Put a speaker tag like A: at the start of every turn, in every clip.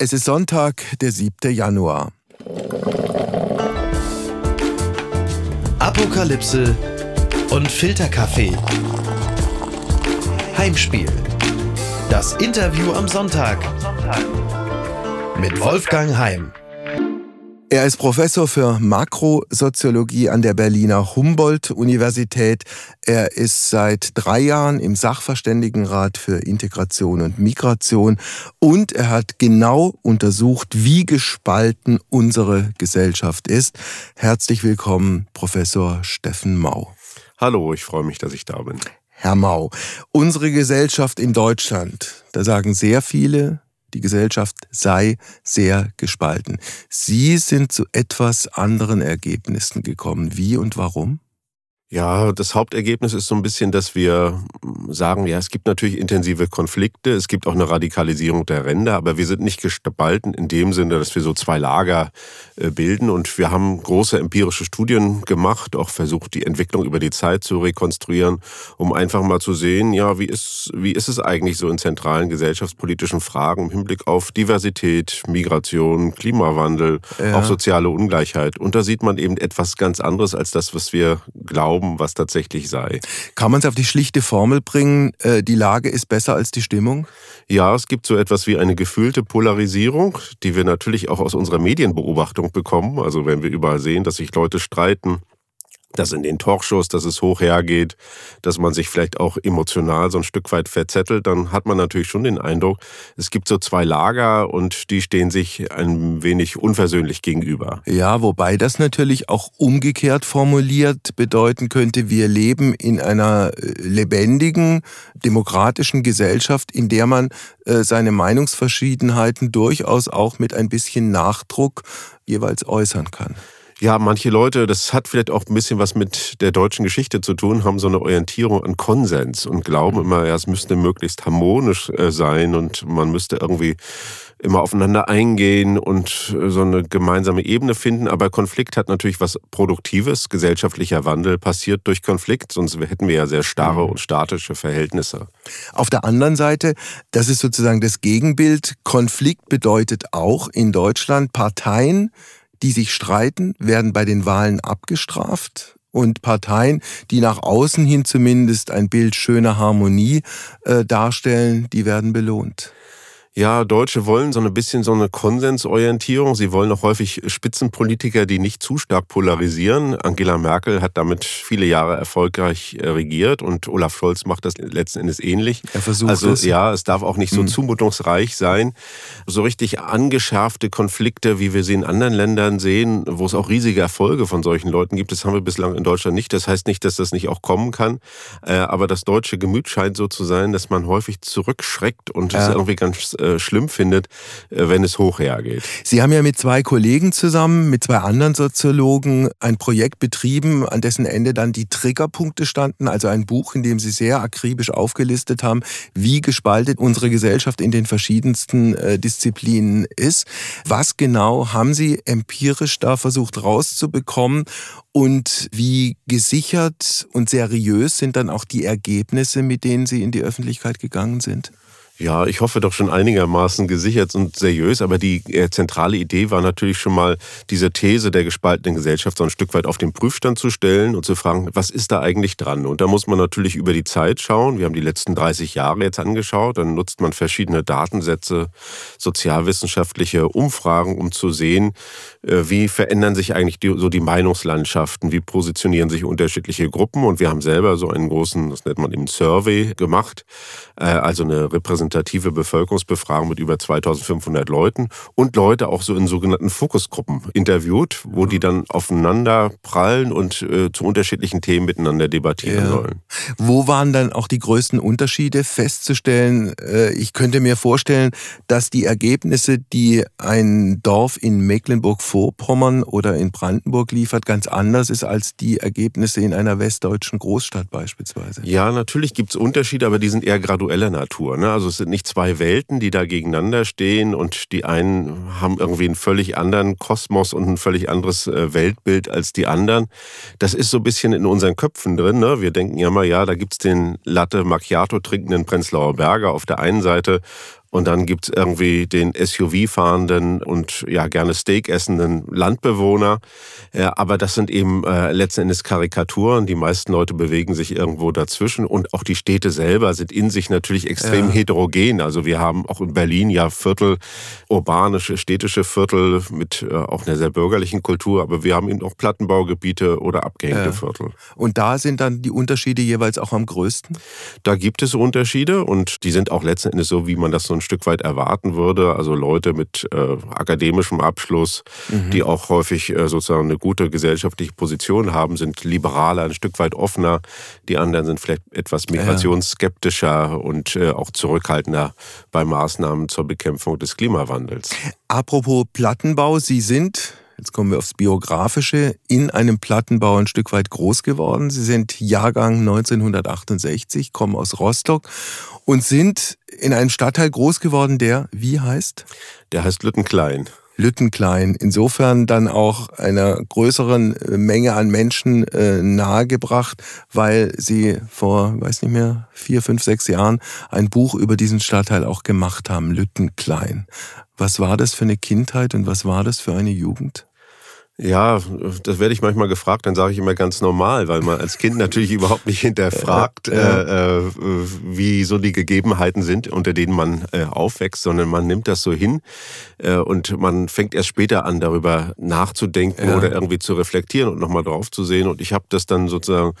A: Es ist Sonntag, der 7. Januar.
B: Apokalypse und Filterkaffee. Heimspiel. Das Interview am Sonntag. Mit Wolfgang Heim.
A: Er ist Professor für Makrosoziologie an der Berliner Humboldt-Universität. Er ist seit drei Jahren im Sachverständigenrat für Integration und Migration und er hat genau untersucht, wie gespalten unsere Gesellschaft ist. Herzlich willkommen, Professor Steffen Mau.
C: Hallo, ich freue mich, dass ich da bin.
A: Herr Mau, unsere Gesellschaft in Deutschland, da sagen sehr viele, die Gesellschaft sei sehr gespalten. Sie sind zu etwas anderen Ergebnissen gekommen. Wie und warum?
C: Ja, das Hauptergebnis ist so ein bisschen, dass wir sagen, ja, es gibt natürlich intensive Konflikte, es gibt auch eine Radikalisierung der Ränder, aber wir sind nicht gespalten in dem Sinne, dass wir so zwei Lager äh, bilden. Und wir haben große empirische Studien gemacht, auch versucht, die Entwicklung über die Zeit zu rekonstruieren, um einfach mal zu sehen, ja, wie ist, wie ist es eigentlich so in zentralen gesellschaftspolitischen Fragen im Hinblick auf Diversität, Migration, Klimawandel, ja. auch soziale Ungleichheit. Und da sieht man eben etwas ganz anderes als das, was wir glauben glauben, was tatsächlich sei.
A: Kann man es auf die schlichte Formel bringen, äh, die Lage ist besser als die Stimmung?
C: Ja, es gibt so etwas wie eine gefühlte Polarisierung, die wir natürlich auch aus unserer Medienbeobachtung bekommen. Also wenn wir überall sehen, dass sich Leute streiten, dass in den Talkshows, dass es hoch hergeht, dass man sich vielleicht auch emotional so ein Stück weit verzettelt, dann hat man natürlich schon den Eindruck, es gibt so zwei Lager und die stehen sich ein wenig unversöhnlich gegenüber.
A: Ja, wobei das natürlich auch umgekehrt formuliert bedeuten könnte, wir leben in einer äh, lebendigen, demokratischen Gesellschaft, in der man äh, seine Meinungsverschiedenheiten durchaus auch mit ein bisschen Nachdruck jeweils äußern kann.
C: Ja, manche Leute, das hat vielleicht auch ein bisschen was mit der deutschen Geschichte zu tun, haben so eine Orientierung an Konsens und glauben immer, ja, es müsste möglichst harmonisch äh, sein und man müsste irgendwie immer aufeinander eingehen und äh, so eine gemeinsame Ebene finden. Aber Konflikt hat natürlich was Produktives. Gesellschaftlicher Wandel passiert durch Konflikt, sonst hätten wir ja sehr starre mhm. und statische Verhältnisse.
A: Auf der anderen Seite, das ist sozusagen das Gegenbild. Konflikt bedeutet auch in Deutschland Parteien, die sich streiten, werden bei den Wahlen abgestraft und Parteien, die nach außen hin zumindest ein Bild schöner Harmonie äh, darstellen, die werden belohnt.
C: Ja, Deutsche wollen so ein bisschen so eine Konsensorientierung. Sie wollen auch häufig Spitzenpolitiker, die nicht zu stark polarisieren. Angela Merkel hat damit viele Jahre erfolgreich äh, regiert und Olaf Scholz macht das letzten Endes ähnlich.
A: Er versucht
C: also,
A: es.
C: Ja, es darf auch nicht so mhm. zumutungsreich sein. So richtig angeschärfte Konflikte, wie wir sie in anderen Ländern sehen, wo es auch riesige Erfolge von solchen Leuten gibt, das haben wir bislang in Deutschland nicht. Das heißt nicht, dass das nicht auch kommen kann. Äh, aber das deutsche Gemüt scheint so zu sein, dass man häufig zurückschreckt und es ja. irgendwie ganz äh, schlimm findet, äh, wenn es hoch hergeht.
A: Sie haben ja mit zwei Kollegen zusammen, mit zwei anderen Soziologen ein Projekt betrieben, an dessen Ende dann die Triggerpunkte standen, also ein Buch, in dem Sie sehr akribisch aufgelistet haben, wie gespalten unsere Gesellschaft in den verschiedensten äh, Disziplinen ist. Was genau haben Sie empirisch da versucht rauszubekommen und wie gesichert und seriös sind dann auch die Ergebnisse, mit denen Sie in die Öffentlichkeit gegangen sind?
C: Ja, ich hoffe doch schon einigermaßen gesichert und seriös, aber die äh, zentrale Idee war natürlich schon mal, diese These der gespaltenen Gesellschaft so ein Stück weit auf den Prüfstand zu stellen und zu fragen, was ist da eigentlich dran? Und da muss man natürlich über die Zeit schauen. Wir haben die letzten 30 Jahre jetzt angeschaut, dann nutzt man verschiedene Datensätze, sozialwissenschaftliche Umfragen, um zu sehen, äh, wie verändern sich eigentlich die, so die Meinungslandschaften, wie positionieren sich unterschiedliche Gruppen. Und wir haben selber so einen großen, das nennt man eben Survey gemacht, äh, also eine Repräsentation repräsentative Bevölkerungsbefragung mit über 2500 Leuten und Leute auch so in sogenannten Fokusgruppen interviewt, wo die dann aufeinander prallen und äh, zu unterschiedlichen Themen miteinander debattieren ja. sollen.
A: Wo waren dann auch die größten Unterschiede festzustellen? Äh, ich könnte mir vorstellen, dass die Ergebnisse, die ein Dorf in Mecklenburg-Vorpommern oder in Brandenburg liefert, ganz anders ist als die Ergebnisse in einer westdeutschen Großstadt beispielsweise.
C: Ja, natürlich gibt es Unterschiede, aber die sind eher gradueller Natur. Ne? Also sind nicht zwei Welten, die da gegeneinander stehen und die einen haben irgendwie einen völlig anderen Kosmos und ein völlig anderes äh, Weltbild als die anderen. Das ist so ein bisschen in unseren Köpfen drin. Ne? Wir denken ja mal, ja, da gibt's den Latte Macchiato trinkenden Prenzlauer Berger auf der einen Seite Und dann gibt's irgendwie den SUV-fahrenden und ja gerne Steak essenden Landbewohner. Ja, aber das sind eben äh, letzten Endes Karikaturen. Die meisten Leute bewegen sich irgendwo dazwischen. Und auch die Städte selber sind in sich natürlich extrem ja. heterogen. Also wir haben auch in Berlin ja Viertel, urbanische, städtische Viertel mit äh, auch einer sehr bürgerlichen Kultur. Aber wir haben eben auch Plattenbaugebiete oder abgehängte ja. Viertel.
A: Und da sind dann die Unterschiede jeweils auch am größten?
C: Da gibt es Unterschiede und die sind auch letzten Endes so, wie man das so ein Stück weit erwarten würde. Also Leute mit äh, akademischem Abschluss, mhm. die auch häufig äh, sozusagen eine gute gesellschaftliche Position haben, sind liberaler, ein Stück weit offener. Die anderen sind vielleicht etwas migrationsskeptischer und äh, auch zurückhaltender bei Maßnahmen zur Bekämpfung des Klimawandels.
A: Apropos Plattenbau, Sie sind jetzt kommen wir aufs Biografische, in einem Plattenbau ein Stück weit groß geworden. Sie sind Jahrgang 1968, kommen aus Rostock und sind in einem Stadtteil groß geworden, der wie heißt?
C: Der heißt Lüttenklein.
A: Lüttenklein. Insofern dann auch einer größeren Menge an Menschen äh, nahegebracht, weil sie vor, weiß nicht mehr, vier, fünf, sechs Jahren ein Buch über diesen Stadtteil auch gemacht haben, Lüttenklein. Was war das für eine Kindheit und was war das für eine Jugend?
C: Ja, das werde ich manchmal gefragt, dann sage ich immer ganz normal, weil man als Kind natürlich überhaupt nicht hinterfragt, ja. äh, äh, wie so die Gegebenheiten sind, unter denen man äh, aufwächst, sondern man nimmt das so hin äh, und man fängt erst später an, darüber nachzudenken ja. oder irgendwie zu reflektieren und nochmal drauf zu sehen. Und ich habe das dann sozusagen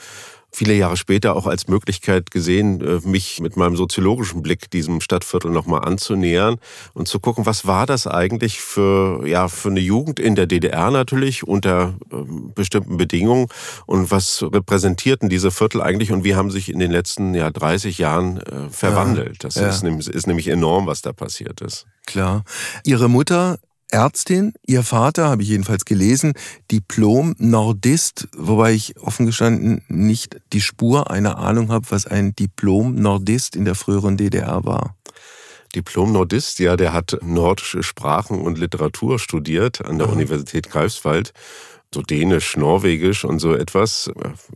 C: viele Jahre später auch als Möglichkeit gesehen, äh, mich mit meinem soziologischen Blick diesem Stadtviertel nochmal anzunähern und zu gucken, was war das eigentlich für, ja, für eine Jugend in der DDR natürlich unter ähm, bestimmten Bedingungen und was repräsentierten diese Viertel eigentlich und wie haben sich in den letzten ja, 30 Jahren äh, verwandelt. Das ja. ist, ist nämlich enorm, was da passiert ist.
A: Klar. Ihre Mutter Ärztin, ihr Vater, habe ich jedenfalls gelesen, Diplom-Nordist, wobei ich offen gestanden nicht die Spur einer Ahnung habe, was ein Diplom-Nordist in der früheren DDR war.
C: Diplom-Nordist, ja, der hat nordische Sprachen und Literatur studiert an der Aha. Universität Greifswald so Dänisch, Norwegisch und so etwas.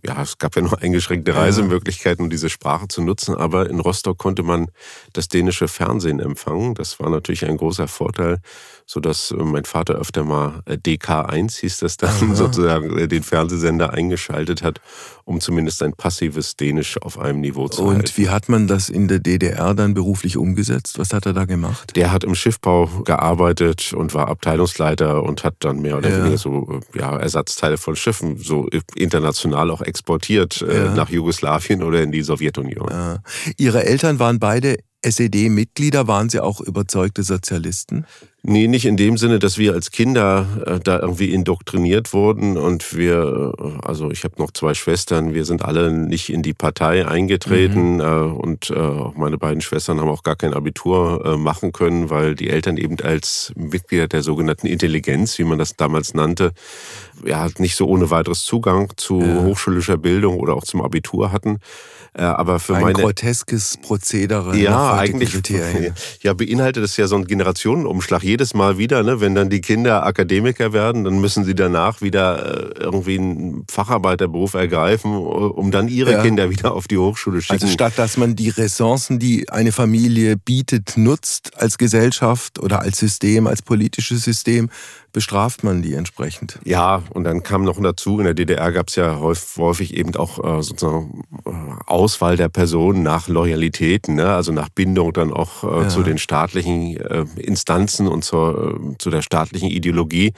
C: Ja, es gab ja nur eingeschränkte Reisemöglichkeiten, um diese Sprache zu nutzen, aber in Rostock konnte man das dänische Fernsehen empfangen. Das war natürlich ein großer Vorteil sodass äh, mein Vater öfter mal äh, DK1 hieß das dann Aha. sozusagen äh, den Fernsehsender eingeschaltet hat, um zumindest ein passives Dänisch auf einem Niveau zu
A: Und
C: halten.
A: wie hat man das in der DDR dann beruflich umgesetzt? Was hat er da gemacht?
C: Der hat im Schiffbau gearbeitet und war Abteilungsleiter und hat dann mehr oder ja. weniger so ja, Ersatzteile von Schiffen so international auch exportiert ja. nach Jugoslawien oder in die Sowjetunion. Ja.
A: Ihre Eltern waren beide SED-Mitglieder, waren Sie auch überzeugte Sozialisten?
C: Nee, nicht in dem Sinne, dass wir als Kinder äh, da irgendwie indoktriniert wurden und wir, äh, also ich habe noch zwei Schwestern, wir sind alle nicht in die Partei eingetreten mhm. äh, und äh, auch meine beiden Schwestern haben auch gar kein Abitur äh, machen können, weil die Eltern eben als Mitglieder der sogenannten Intelligenz, wie man das damals nannte, ja, nicht so ohne weiteres Zugang zu ja. hochschulischer Bildung oder auch zum Abitur hatten. Äh, aber für
A: Ein
C: meine
A: groteskes Prozedere.
C: Ja, eigentlich. Ja, beinhaltet es ja so einen Generationenumschlag. Jedes Mal wieder, ne, wenn dann die Kinder Akademiker werden, dann müssen sie danach wieder äh, irgendwie einen Facharbeiterberuf ergreifen, um dann ihre ja. Kinder wieder auf die Hochschule zu schicken.
A: Also statt dass man die Ressourcen, die eine Familie bietet, nutzt als Gesellschaft oder als System, als politisches System, bestraft man die entsprechend.
C: Ja, und dann kam noch dazu, in der DDR gab es ja häufig eben auch äh, sozusagen äh, Auswahl der Personen nach Loyalitäten, ne? also nach Bindung dann auch äh, ja. zu den staatlichen äh, Instanzen und zur, äh, zu der staatlichen Ideologie.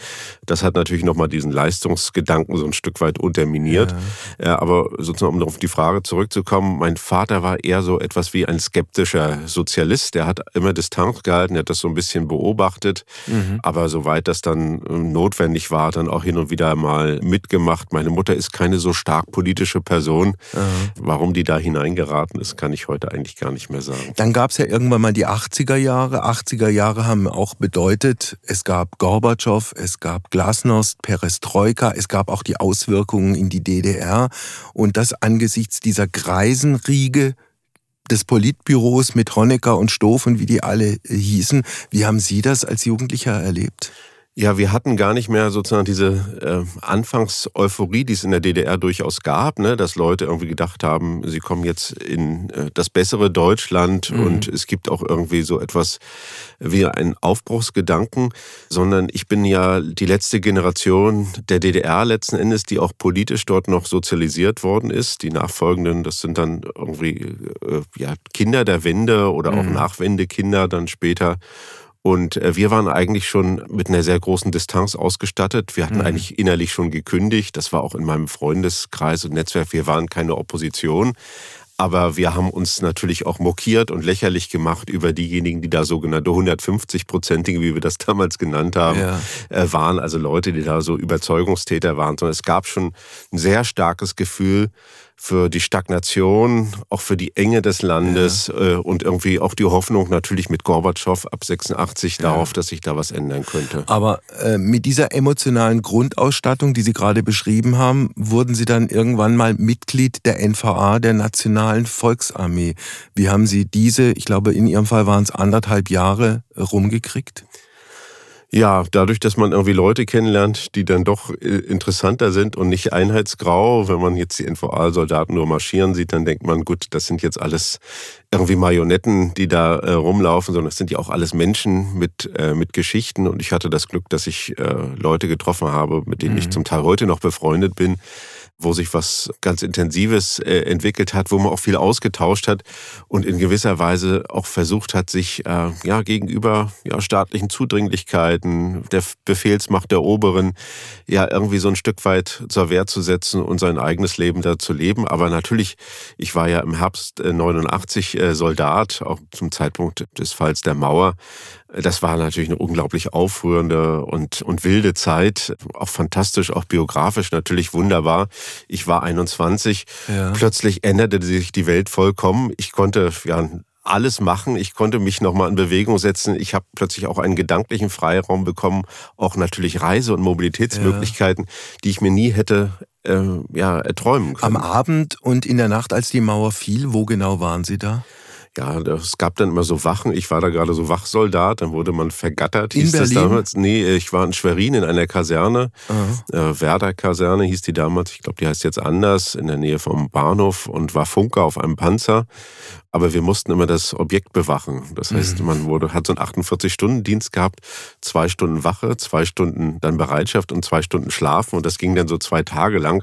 C: Das hat natürlich nochmal diesen Leistungsgedanken so ein Stück weit unterminiert. Ja. ja. aber sozusagen, um auf die Frage zurückzukommen, mein Vater war eher so etwas wie ein skeptischer Sozialist. Der hat immer Distanz gehalten, er hat das so ein bisschen beobachtet, mhm. aber soweit das dann ähm, notwendig war, dann auch hin und wieder mal mitgemacht. Meine Mutter ist keine so stark politische Person. Aha. Warum die da hineingeraten ist, kann ich heute eigentlich gar nicht mehr sagen.
A: Dann gab es ja irgendwann mal die 80er Jahre. 80er Jahre haben auch bedeutet, es gab Gorbatschow, es gab Glasnost, Perestroika, es gab auch die Auswirkungen in die DDR. Und das angesichts dieser Greisenriege des Politbüros mit Honecker und Stoff und wie die alle hießen. Wie haben Sie das als Jugendlicher erlebt?
C: Ja, wir hatten gar nicht mehr sozusagen diese äh, Anfangseuphorie, die es in der DDR durchaus gab, ne? dass Leute irgendwie gedacht haben, sie kommen jetzt in äh, das bessere Deutschland mhm. und es gibt auch irgendwie so etwas wie einen Aufbruchsgedanken, sondern ich bin ja die letzte Generation der DDR letzten Endes, die auch politisch dort noch sozialisiert worden ist. Die Nachfolgenden, das sind dann irgendwie äh, ja, Kinder der Wende oder auch mhm. Nachwendekinder dann später. Und äh, wir waren eigentlich schon mit einer sehr großen Distanz ausgestattet. Wir hatten mhm. eigentlich innerlich schon gekündigt. Das war auch in meinem Freundeskreis und Netzwerk. Wir waren keine Opposition. Aber wir haben uns natürlich auch mokiert und lächerlich gemacht über diejenigen, die da sogenannte 150-Prozentige, wie wir das damals genannt haben, ja. Äh, waren. Also Leute, die da so Überzeugungstäter waren. Sondern es gab schon ein sehr starkes Gefühl, für die Stagnation, auch für die Enge des Landes ja. äh, und irgendwie auch die Hoffnung natürlich mit Gorbatschow ab 86 ja. darauf, dass sich da was ändern könnte.
A: Aber äh, mit dieser emotionalen Grundausstattung, die Sie gerade beschrieben haben, wurden Sie dann irgendwann mal Mitglied der NVA, der Nationalen Volksarmee. Wie haben Sie diese, ich glaube in Ihrem Fall waren es anderthalb Jahre, rumgekriegt?
C: Ja, dadurch, dass man irgendwie Leute kennenlernt, die dann doch äh, interessanter sind und nicht einheitsgrau. Wenn man jetzt die NVA-Soldaten nur marschieren sieht, dann denkt man, gut, das sind jetzt alles irgendwie Marionetten, die da äh, rumlaufen, sondern es sind ja auch alles Menschen mit, äh, mit Geschichten. Und ich hatte das Glück, dass ich äh, Leute getroffen habe, mit denen mhm. ich zum Teil heute noch befreundet bin wo sich was ganz Intensives äh, entwickelt hat, wo man auch viel ausgetauscht hat und in gewisser Weise auch versucht hat, sich äh, ja gegenüber ja, staatlichen Zudringlichkeiten, der Befehlsmacht der Oberen, ja irgendwie so ein Stück weit zur Wehr zu setzen und sein eigenes Leben da zu leben. Aber natürlich, ich war ja im Herbst äh, 89 äh, Soldat, auch zum Zeitpunkt des Falls der Mauer. Das war natürlich eine unglaublich aufrührende und, und wilde Zeit. Auch fantastisch, auch biografisch natürlich wunderbar. Ich war 21. Ja. Plötzlich änderte sich die Welt vollkommen. Ich konnte ja alles machen. Ich konnte mich nochmal in Bewegung setzen. Ich habe plötzlich auch einen gedanklichen Freiraum bekommen, auch natürlich Reise- und Mobilitätsmöglichkeiten, ja. die ich mir nie hätte äh, ja, erträumen können.
A: Am Abend und in der Nacht, als die Mauer fiel, wo genau waren Sie da?
C: Ja, es gab dann immer so Wachen. Ich war da gerade so Wachsoldat, dann wurde man vergattert.
A: In hieß Berlin?
C: das damals? Nee, ich war in Schwerin in einer Kaserne. Äh, Werder-Kaserne hieß die damals. Ich glaube, die heißt jetzt anders, in der Nähe vom Bahnhof und war Funker auf einem Panzer. Aber wir mussten immer das Objekt bewachen. Das heißt, mhm. man wurde, hat so einen 48-Stunden-Dienst gehabt, zwei Stunden Wache, zwei Stunden dann Bereitschaft und zwei Stunden Schlafen. Und das ging dann so zwei Tage lang.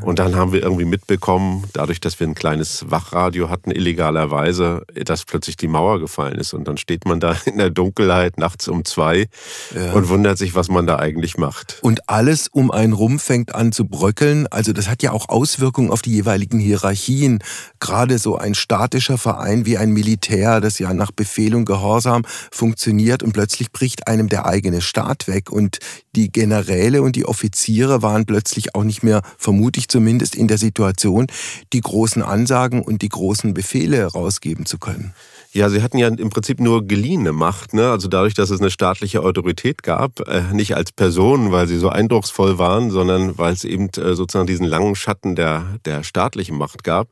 C: Und dann haben wir irgendwie mitbekommen, dadurch, dass wir ein kleines Wachradio hatten, illegalerweise, dass plötzlich die Mauer gefallen ist. Und dann steht man da in der Dunkelheit nachts um zwei ja. und wundert sich, was man da eigentlich macht.
A: Und alles um einen rum fängt an zu bröckeln. Also das hat ja auch Auswirkungen auf die jeweiligen Hierarchien. Gerade so ein statischer Verein wie ein Militär, das ja nach Befehl und Gehorsam funktioniert und plötzlich bricht einem der eigene Staat weg und die Generäle und die Offiziere waren plötzlich auch nicht mehr, vermute ich zumindest, in der Situation, die großen Ansagen und die großen Befehle rausgeben zu können.
C: Ja, sie hatten ja im Prinzip nur geliehene Macht. Ne? Also dadurch, dass es eine staatliche Autorität gab, äh, nicht als Personen, weil sie so eindrucksvoll waren, sondern weil es eben äh, sozusagen diesen langen Schatten der, der staatlichen Macht gab.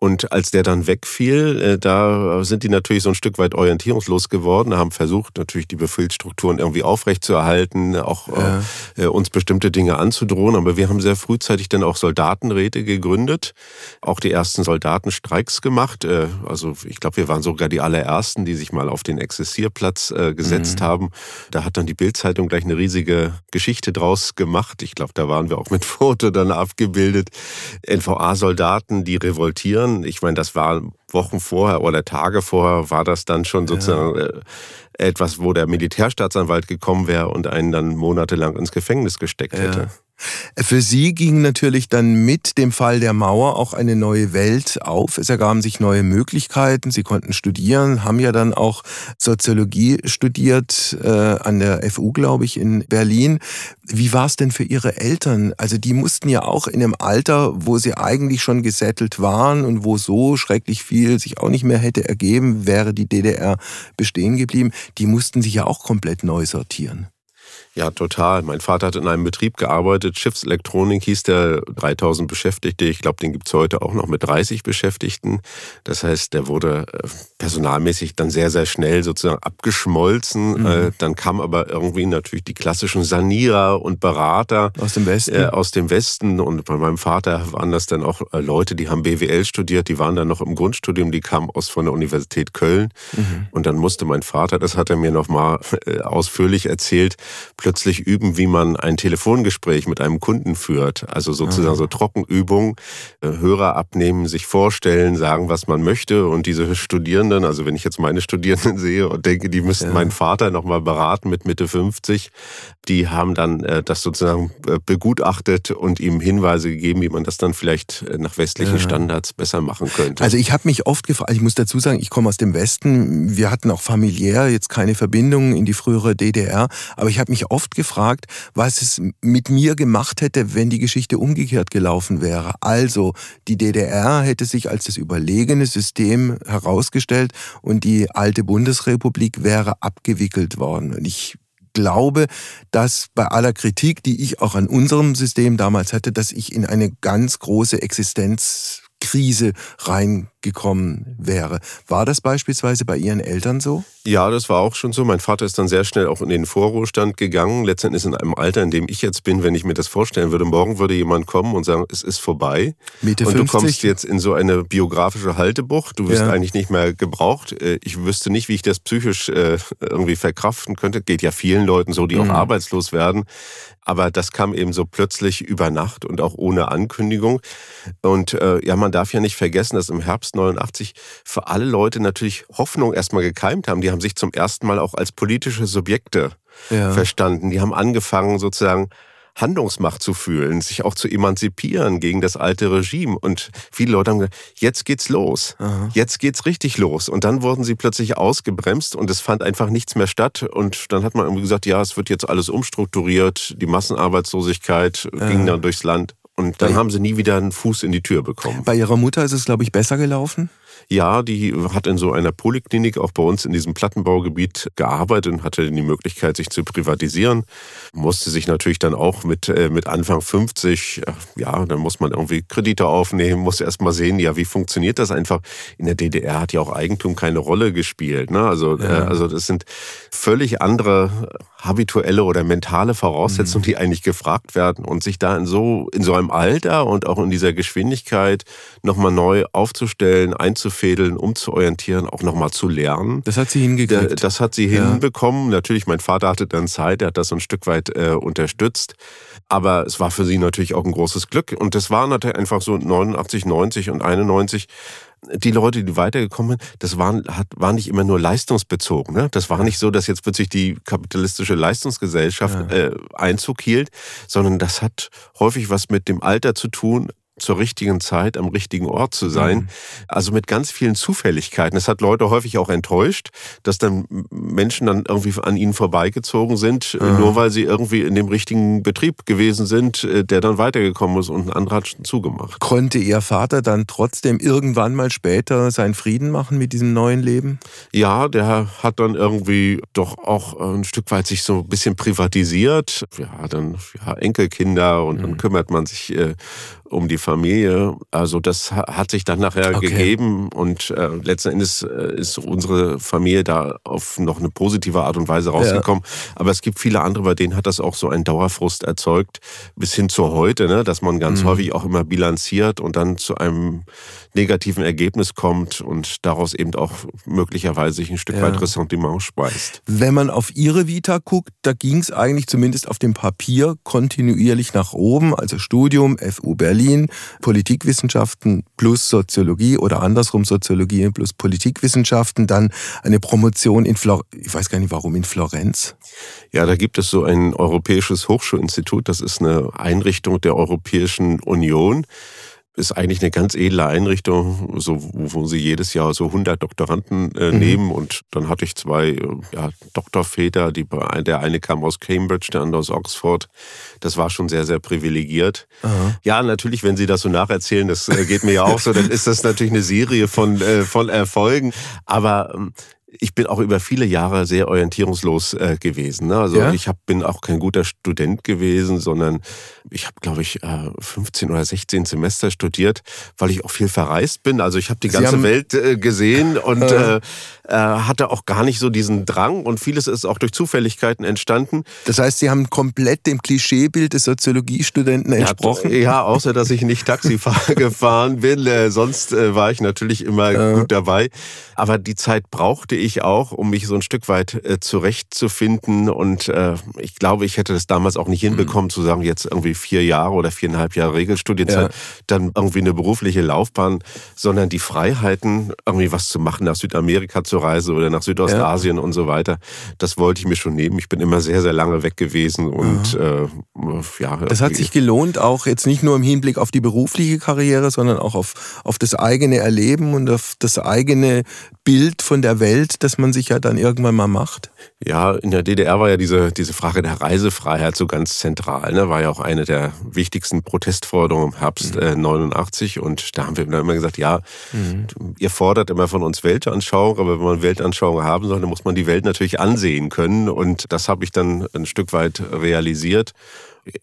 C: Und als der dann wegfiel, äh, da sind die natürlich so ein Stück weit orientierungslos geworden, haben versucht, natürlich die Befehlsstrukturen irgendwie aufrechtzuerhalten, auch ja. äh, uns bestimmte Dinge anzudrohen. Aber wir haben sehr frühzeitig dann auch Soldatenräte gegründet, auch die ersten Soldatenstreiks gemacht. Äh, also ich glaube, wir waren sogar die allerersten, die sich mal auf den Exzessierplatz äh, gesetzt mhm. haben. Da hat dann die Bildzeitung gleich eine riesige Geschichte draus gemacht. Ich glaube, da waren wir auch mit Foto dann abgebildet. NVA-Soldaten, die revoltieren erinnern. Ich meine, das war Wochen vorher oder Tage vorher, war das dann schon sozusagen ja. Äh, etwas, wo der Militärstaatsanwalt gekommen wäre und einen dann monatelang ins Gefängnis gesteckt hätte.
A: Für Sie ging natürlich dann mit dem Fall der Mauer auch eine neue Welt auf. Es ergaben sich neue Möglichkeiten. Sie konnten studieren, haben ja dann auch Soziologie studiert äh, an der FU, glaube ich, in Berlin. Wie war es denn für Ihre Eltern? Also die mussten ja auch in einem Alter, wo sie eigentlich schon gesettelt waren und wo so schrecklich viel sich auch nicht mehr hätte ergeben, wäre die DDR bestehen geblieben, die mussten sich ja auch komplett neu sortieren.
C: Ja, total. Mein Vater hat in einem Betrieb gearbeitet, Schiffselektronik hieß der, 3000 Beschäftigte. Ich glaube, den gibt es heute auch noch mit 30 Beschäftigten. Das heißt, der wurde äh, personalmäßig dann sehr, sehr schnell sozusagen abgeschmolzen.
A: Mhm.
C: Äh, dann kam aber irgendwie natürlich die klassischen Sanierer und Berater
A: aus dem Westen.
C: Äh, aus dem Westen. Und bei meinem Vater waren das dann auch äh, Leute, die haben BWL studiert, die waren dann noch im Grundstudium, die kamen aus von der Universität Köln. Mhm. Und dann musste mein Vater, das hat er mir nochmal äh, ausführlich erzählt, plötzlich üben, wie man ein Telefongespräch mit einem Kunden führt. Also sozusagen mhm. so Trockenübungen, äh, Hörer abnehmen, sich vorstellen, sagen, was man möchte. Und diese Studierenden, also wenn ich jetzt meine Studierenden sehe und denke, die müssten ja. meinen Vater nochmal beraten mit Mitte 50, die haben dann äh, das sozusagen äh, begutachtet und ihm Hinweise gegeben, wie man das dann vielleicht äh, nach westlichen ja. Standards besser machen könnte.
A: Also ich habe mich oft gefragt, ich muss dazu sagen, ich komme aus dem Westen, wir hatten auch familiär jetzt keine Verbindungen in die frühere DDR, aber ich habe mich oft gefragt, was es mit mir gemacht hätte, wenn die Geschichte umgekehrt gelaufen wäre. Also die DDR hätte sich als das überlegene System herausgestellt und die alte Bundesrepublik wäre abgewickelt worden. Und ich glaube, dass bei aller Kritik, die ich auch an unserem System damals hatte, dass ich in eine ganz große Existenzkrise reingekommen wäre. War das beispielsweise bei Ihren Eltern so?
C: Ja, das war auch schon so. Mein Vater ist dann sehr schnell auch in den Vorruhestand gegangen. Letztendlich in einem Alter, in dem ich jetzt bin, wenn ich mir das vorstellen würde, morgen würde jemand kommen und sagen, es ist vorbei.
A: Mitte
C: und
A: 50?
C: du kommst jetzt in so eine biografische Haltebucht. Du wirst ja. eigentlich nicht mehr gebraucht. Äh, ich wüsste nicht, wie ich das psychisch äh, irgendwie verkraften könnte. Geht ja vielen Leuten so, die mhm. auch arbeitslos werden. Aber das kam eben so plötzlich über Nacht und auch ohne Ankündigung. Und äh, ja, man darf ja nicht vergessen, dass im Herbst 89 für alle Leute natürlich Hoffnung erstmal gekeimt haben. Die haben sich zum ersten Mal auch als politische Subjekte ja. verstanden. Die haben angefangen sozusagen Handlungsmacht zu fühlen, sich auch zu emanzipieren gegen das alte Regime. Und viele Leute haben gesagt, jetzt geht's los. Aha. Jetzt geht's richtig los. Und dann wurden sie plötzlich ausgebremst und es fand einfach nichts mehr statt. Und dann hat man irgendwie gesagt, ja, es wird jetzt alles umstrukturiert. Die Massenarbeitslosigkeit ja. ging dann durchs Land. Und dann haben sie nie wieder einen Fuß in die Tür bekommen.
A: Bei ihrer Mutter ist es, glaube ich, besser gelaufen?
C: Ja, die hat in so einer Poliklinik auch bei uns in diesem Plattenbaugebiet gearbeitet und hatte die Möglichkeit, sich zu privatisieren. Musste sich natürlich dann auch mit, äh, mit Anfang 50, ja, dann muss man irgendwie Kredite aufnehmen, muss erst mal sehen, ja, wie funktioniert das einfach. In der DDR hat ja auch Eigentum keine Rolle gespielt. Ne? Also, äh, ja. äh, also das sind völlig andere habituelle oder mentale Voraussetzungen, mhm. die eigentlich gefragt werden und sich da in so, in so einem Alter und auch in dieser Geschwindigkeit nochmal neu aufzustellen, einzufädeln, umzuorientieren, auch nochmal zu lernen.
A: Das hat sie hingekriegt.
C: Das hat sie ja. hinbekommen. Natürlich, mein Vater hatte dann Zeit, er hat das so ein Stück weit äh, unterstützt. Aber es war für sie natürlich auch ein großes Glück. Und das war natürlich einfach so 89, 90 und 91 die Leute, die weitergekommen sind, das waren, hat, war nicht immer nur leistungsbezogen. Ne? Das war nicht so, dass jetzt plötzlich die kapitalistische Leistungsgesellschaft ja. äh, Einzug hielt, sondern das hat häufig was mit dem Alter zu tun, zur richtigen Zeit am richtigen Ort zu sein. Mhm. Also mit ganz vielen Zufälligkeiten. Es hat Leute häufig auch enttäuscht, dass dann Menschen dann irgendwie an ihnen vorbeigezogen sind, mhm. nur weil sie irgendwie in dem richtigen Betrieb gewesen sind, äh, der dann weitergekommen ist und ein anderer hat schon zugemacht.
A: Konnte Ihr Vater dann trotzdem irgendwann mal später seinen Frieden machen mit diesem neuen Leben?
C: Ja, der hat dann irgendwie doch auch ein Stück weit sich so ein bisschen privatisiert. Ja, dann ja, Enkelkinder und mhm. dann kümmert man sich äh, um die Familie. Also das hat sich dann nachher okay. gegeben und äh, letzten Endes äh, ist unsere Familie da auf noch eine positive Art und Weise rausgekommen. Ja. Aber es gibt viele andere, bei denen hat das auch so einen Dauerfrust erzeugt, bis hin zu heute, ne? dass man ganz mhm. häufig auch immer bilanziert und dann zu einem negativen Ergebnis kommt und daraus eben auch möglicherweise sich ein Stück ja. weit Ressentiment speist.
A: Wenn man auf Ihre Vita guckt, da ging es eigentlich zumindest auf dem Papier kontinuierlich nach oben, also Studium, FU Berlin, Politikwissenschaften plus Soziologie oder andersrum Soziologie plus Politikwissenschaften, dann eine Promotion in Flor ich weiß gar nicht warum in Florenz.
C: Ja, da gibt es so ein europäisches Hochschulinstitut, das ist eine Einrichtung der Europäischen Union ist eigentlich eine ganz edle Einrichtung, so, wo sie jedes Jahr so 100 Doktoranden äh, mhm. nehmen. Und dann hatte ich zwei äh, ja, Doktorväter, die, der eine kam aus Cambridge, der andere aus Oxford. Das war schon sehr, sehr privilegiert. Aha. Ja, natürlich, wenn Sie das so nacherzählen, das äh, geht mir ja auch so, dann ist das natürlich eine Serie von, äh, von Erfolgen. Aber ähm, ich bin auch über viele Jahre sehr orientierungslos äh, gewesen. Ne? Also ja? ich hab, bin auch kein guter Student gewesen, sondern ich habe, glaube ich, äh, 15 oder 16 Semester studiert, weil ich auch viel verreist bin. Also ich habe die ganze Welt äh, gesehen und äh, äh, hatte auch gar nicht so diesen Drang und vieles ist auch durch Zufälligkeiten entstanden.
A: Das heißt, Sie haben komplett dem Klischeebild des Soziologiestudenten entsprochen?
C: Ja, ja außer dass ich nicht Taxi gefahren bin. Äh, sonst äh, war ich natürlich immer gut dabei. Aber die Zeit brauchte ich auch, um mich so ein Stück weit äh, zurechtzufinden. Und äh, ich glaube, ich hätte das damals auch nicht hinbekommen, mhm. zu sagen, jetzt irgendwie vier Jahre oder viereinhalb Jahre Regelstudienzeit, ja. dann irgendwie eine berufliche Laufbahn, sondern die Freiheiten, irgendwie was zu machen, nach Südamerika zu reisen oder nach Südostasien ja. und so weiter, das wollte ich mir schon nehmen. Ich bin immer sehr, sehr lange weg gewesen und. Äh,
A: ja. Das hat sich gelohnt, auch jetzt nicht nur im Hinblick auf die berufliche Karriere, sondern auch auf, auf das eigene Erleben und auf das eigene Bild von der Welt, das man sich ja dann irgendwann mal macht?
C: Ja, in der DDR war ja diese, diese Frage der Reisefreiheit so ganz zentral. Ne? War ja auch eine der wichtigsten Protestforderungen im Herbst mhm. äh, 89. Und da haben wir immer gesagt, ja, mhm. ihr fordert immer von uns Weltanschauung, aber wenn man Weltanschauung haben soll, dann muss man die Welt natürlich ansehen können. Und das habe ich dann ein Stück weit realisiert.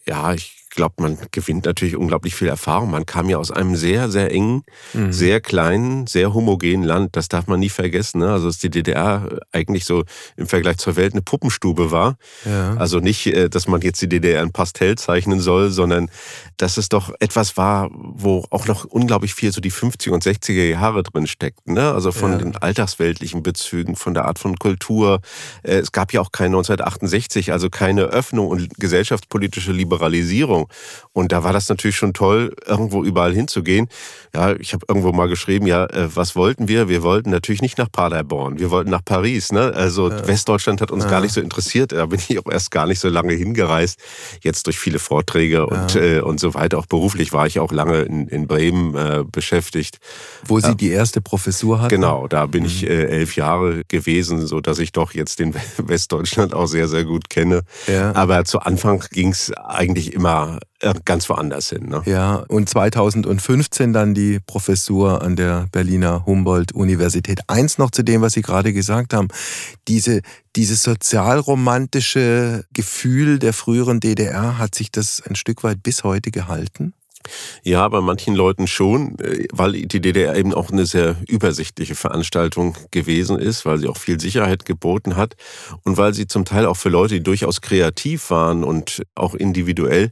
C: Ja, ich glaube, man gewinnt natürlich unglaublich viel Erfahrung. Man kam ja aus einem sehr, sehr engen, mhm. sehr kleinen, sehr homogenen Land. Das darf man nie vergessen. Ne? Also, dass die DDR eigentlich so im Vergleich zur Welt eine Puppenstube war. Ja. Also nicht, äh, dass man jetzt die DDR in Pastell zeichnen soll, sondern dass es doch etwas war, wo auch noch unglaublich viel so die 50er und 60er Jahre drin steckten. Ne? Also von ja. den alltagsweltlichen Bezügen, von der Art von Kultur. Äh, es gab ja auch kein 1968, also keine Öffnung und gesellschaftspolitische Liberalisierung. Und da war das natürlich schon toll, irgendwo überall hinzugehen. Ja, ich habe irgendwo mal geschrieben, ja, äh, was wollten wir? Wir wollten natürlich nicht nach Paderborn, wir wollten nach Paris. Ne? Also ja. Westdeutschland hat uns ja. gar nicht so interessiert. Da bin ich auch erst gar nicht so lange hingereist. Jetzt durch viele Vorträge und, ja. äh, und so weiter. Auch beruflich war ich auch lange in, in Bremen äh, beschäftigt.
A: Wo Sie die erste Professur hatten?
C: Genau, da bin mhm. ich äh, elf Jahre gewesen, so dass ich doch jetzt den Westdeutschland auch sehr, sehr gut kenne. Aber zu Anfang ging es eigentlich immer äh, ganz woanders hin. Ne?
A: Ja, und 2015 dann die Professur an der Berliner Humboldt-Universität. Eins noch zu dem, was Sie gerade gesagt haben. Diese, dieses sozialromantische Gefühl der früheren DDR, hat sich das ein Stück weit bis heute gehalten?
C: Ja, bei manchen Leuten schon, äh, weil die DDR eben auch eine sehr übersichtliche Veranstaltung gewesen ist, weil sie auch viel Sicherheit geboten hat und weil sie zum Teil auch für Leute, die durchaus kreativ waren und auch individuell,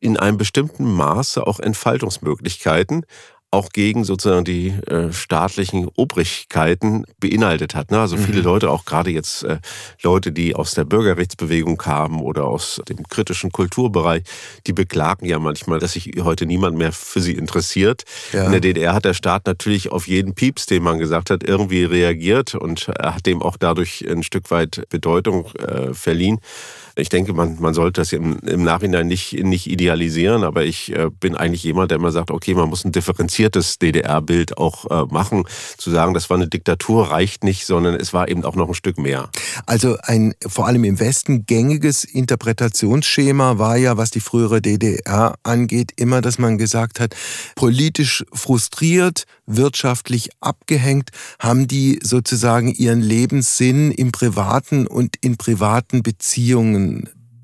C: in einem bestimmten Maße auch Entfaltungsmöglichkeiten auch gegen sozusagen die äh, staatlichen Obrigkeiten beinhaltet hat. Ne? Also viele mhm. Leute, auch gerade jetzt äh, Leute, die aus der Bürgerrechtsbewegung kamen oder aus dem kritischen Kulturbereich, die beklagen ja manchmal, dass sich heute niemand mehr für sie interessiert. Ja. In der DDR hat der Staat natürlich auf jeden Pieps, den man gesagt hat, irgendwie reagiert und hat dem auch dadurch ein Stück weit Bedeutung äh, verliehen. Ich denke, man, man sollte das im, im Nachhinein nicht, nicht idealisieren, aber ich äh, bin eigentlich jemand, der immer sagt, okay, man muss ein differenziertes DDR-Bild auch äh, machen. Zu sagen, das war eine Diktatur, reicht nicht, sondern es war eben auch noch ein Stück mehr.
A: Also ein vor allem im Westen gängiges Interpretationsschema war ja, was die frühere DDR angeht, immer, dass man gesagt hat, politisch frustriert, wirtschaftlich abgehängt, haben die sozusagen ihren Lebenssinn im privaten und in privaten Beziehungen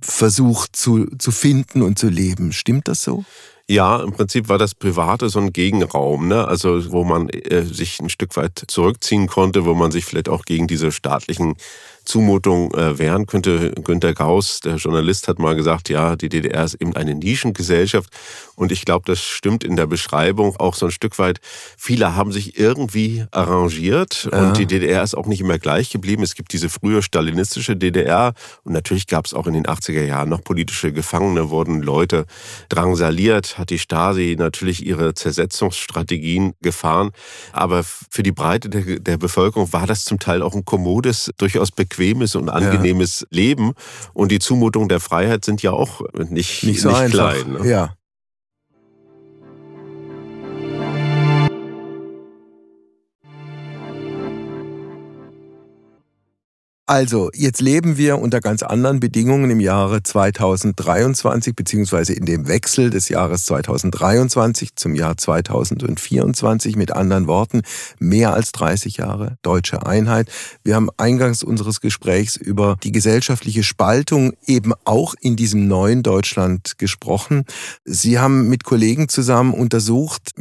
A: versucht zu, zu finden und zu leben. Stimmt das so?
C: Ja, im Prinzip war das Private so ein Gegenraum, ne? also wo man äh, sich ein Stück weit zurückziehen konnte, wo man sich vielleicht auch gegen diese staatlichen Zumutung äh, wehren könnte. Günter Gauss, der Journalist, hat mal gesagt, ja, die DDR ist eben eine Nischengesellschaft. Und ich glaube, das stimmt in der Beschreibung auch so ein Stück weit. Viele haben sich irgendwie arrangiert ja. und die DDR ist auch nicht immer gleich geblieben. Es gibt diese frühe stalinistische DDR und natürlich gab es auch in den 80er Jahren noch politische Gefangene, wurden Leute drangsaliert, hat die Stasi natürlich ihre Zersetzungsstrategien gefahren. Aber für die Breite der, der Bevölkerung war das zum Teil auch ein kommodes, durchaus bequemes bequemes und angenehmes ja. Leben. Und die Zumutung der Freiheit sind ja auch nicht, nicht, so nicht klein.
A: Ne? Ja. Also, jetzt leben wir unter ganz anderen Bedingungen im Jahre 2023, beziehungsweise in dem Wechsel des Jahres 2023 zum Jahr 2024. Mit anderen Worten, mehr als 30 Jahre deutsche Einheit. Wir haben eingangs unseres Gesprächs über die gesellschaftliche Spaltung eben auch in diesem neuen Deutschland gesprochen. Sie haben mit Kollegen zusammen untersucht,